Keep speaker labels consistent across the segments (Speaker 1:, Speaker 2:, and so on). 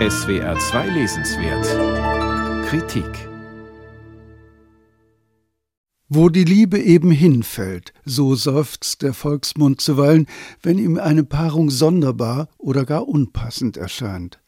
Speaker 1: SWR 2 Lesenswert Kritik
Speaker 2: Wo die Liebe eben hinfällt, so seufzt der Volksmund zuweilen, wenn ihm eine Paarung sonderbar oder gar unpassend erscheint.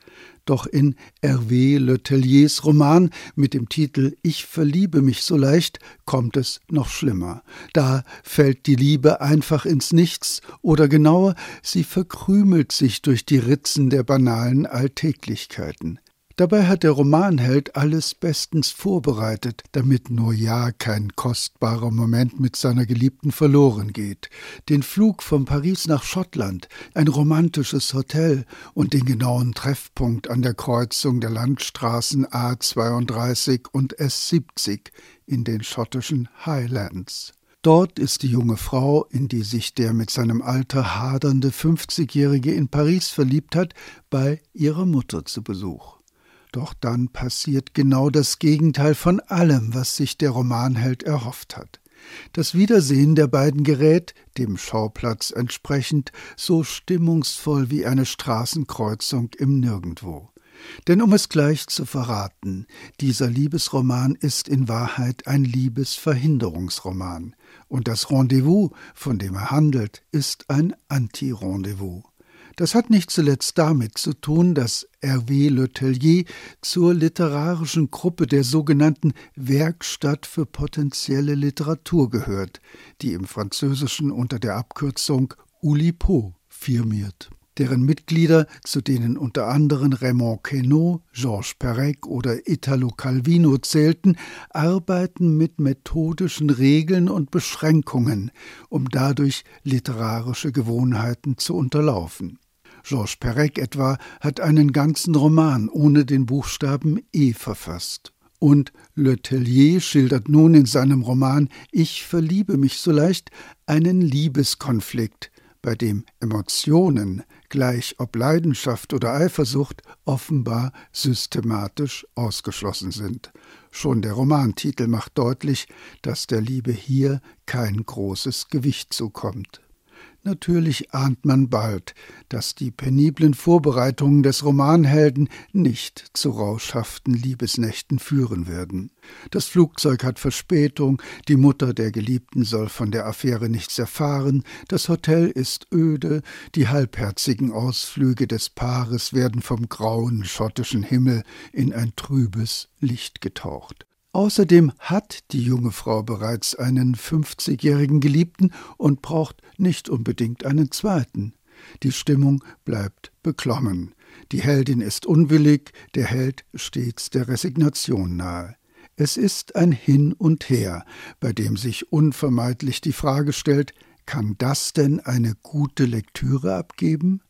Speaker 2: Doch in Hervé Leteliers Roman mit dem Titel Ich verliebe mich so leicht kommt es noch schlimmer. Da fällt die Liebe einfach ins Nichts oder genauer, sie verkrümelt sich durch die Ritzen der banalen Alltäglichkeiten. Dabei hat der Romanheld alles bestens vorbereitet, damit nur ja kein kostbarer Moment mit seiner Geliebten verloren geht. Den Flug von Paris nach Schottland, ein romantisches Hotel und den genauen Treffpunkt an der Kreuzung der Landstraßen A32 und S70 in den schottischen Highlands. Dort ist die junge Frau, in die sich der mit seinem Alter hadernde 50-Jährige in Paris verliebt hat, bei ihrer Mutter zu Besuch. Doch dann passiert genau das Gegenteil von allem, was sich der Romanheld erhofft hat. Das Wiedersehen der beiden gerät, dem Schauplatz entsprechend, so stimmungsvoll wie eine Straßenkreuzung im Nirgendwo. Denn um es gleich zu verraten, dieser Liebesroman ist in Wahrheit ein Liebesverhinderungsroman, und das Rendezvous, von dem er handelt, ist ein Anti-Rendezvous. Das hat nicht zuletzt damit zu tun, dass Hervé Letellier zur literarischen Gruppe der sogenannten Werkstatt für potenzielle Literatur gehört, die im Französischen unter der Abkürzung Oulipo firmiert deren Mitglieder, zu denen unter anderem Raymond Queneau, Georges Perec oder Italo Calvino zählten, arbeiten mit methodischen Regeln und Beschränkungen, um dadurch literarische Gewohnheiten zu unterlaufen. Georges Perec etwa hat einen ganzen Roman ohne den Buchstaben E verfasst. Und Le Tellier schildert nun in seinem Roman Ich verliebe mich so leicht einen Liebeskonflikt, bei dem Emotionen, gleich ob Leidenschaft oder Eifersucht, offenbar systematisch ausgeschlossen sind. Schon der Romantitel macht deutlich, dass der Liebe hier kein großes Gewicht zukommt. Natürlich ahnt man bald, dass die peniblen Vorbereitungen des Romanhelden nicht zu rauschhaften Liebesnächten führen werden. Das Flugzeug hat Verspätung, die Mutter der Geliebten soll von der Affäre nichts erfahren, das Hotel ist öde, die halbherzigen Ausflüge des Paares werden vom grauen schottischen Himmel in ein trübes Licht getaucht. Außerdem hat die junge Frau bereits einen 50-jährigen Geliebten und braucht nicht unbedingt einen zweiten. Die Stimmung bleibt beklommen. Die Heldin ist unwillig, der Held stets der Resignation nahe. Es ist ein Hin und Her, bei dem sich unvermeidlich die Frage stellt, kann das denn eine gute Lektüre abgeben?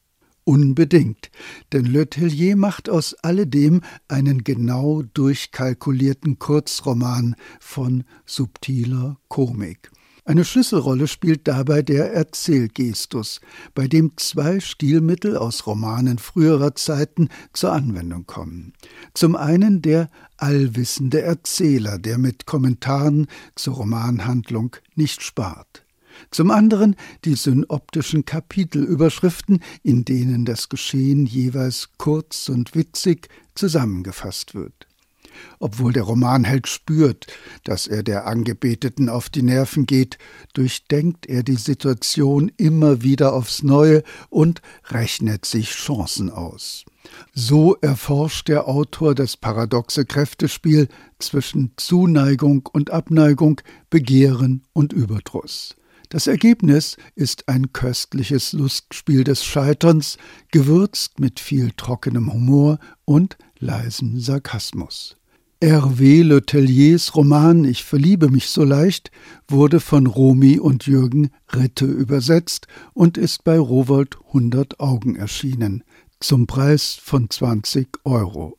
Speaker 2: Unbedingt, denn Le Tellier macht aus alledem einen genau durchkalkulierten Kurzroman von subtiler Komik. Eine Schlüsselrolle spielt dabei der Erzählgestus, bei dem zwei Stilmittel aus Romanen früherer Zeiten zur Anwendung kommen. Zum einen der allwissende Erzähler, der mit Kommentaren zur Romanhandlung nicht spart zum anderen die synoptischen Kapitelüberschriften, in denen das Geschehen jeweils kurz und witzig zusammengefasst wird. Obwohl der Romanheld spürt, dass er der Angebeteten auf die Nerven geht, durchdenkt er die Situation immer wieder aufs Neue und rechnet sich Chancen aus. So erforscht der Autor das paradoxe Kräftespiel zwischen Zuneigung und Abneigung, Begehren und Überdruss. Das Ergebnis ist ein köstliches Lustspiel des Scheiterns, gewürzt mit viel trockenem Humor und leisem Sarkasmus. Hervé Letelliers Roman Ich verliebe mich so leicht wurde von Romy und Jürgen Ritte übersetzt und ist bei Rowold 100 Augen erschienen, zum Preis von 20 Euro.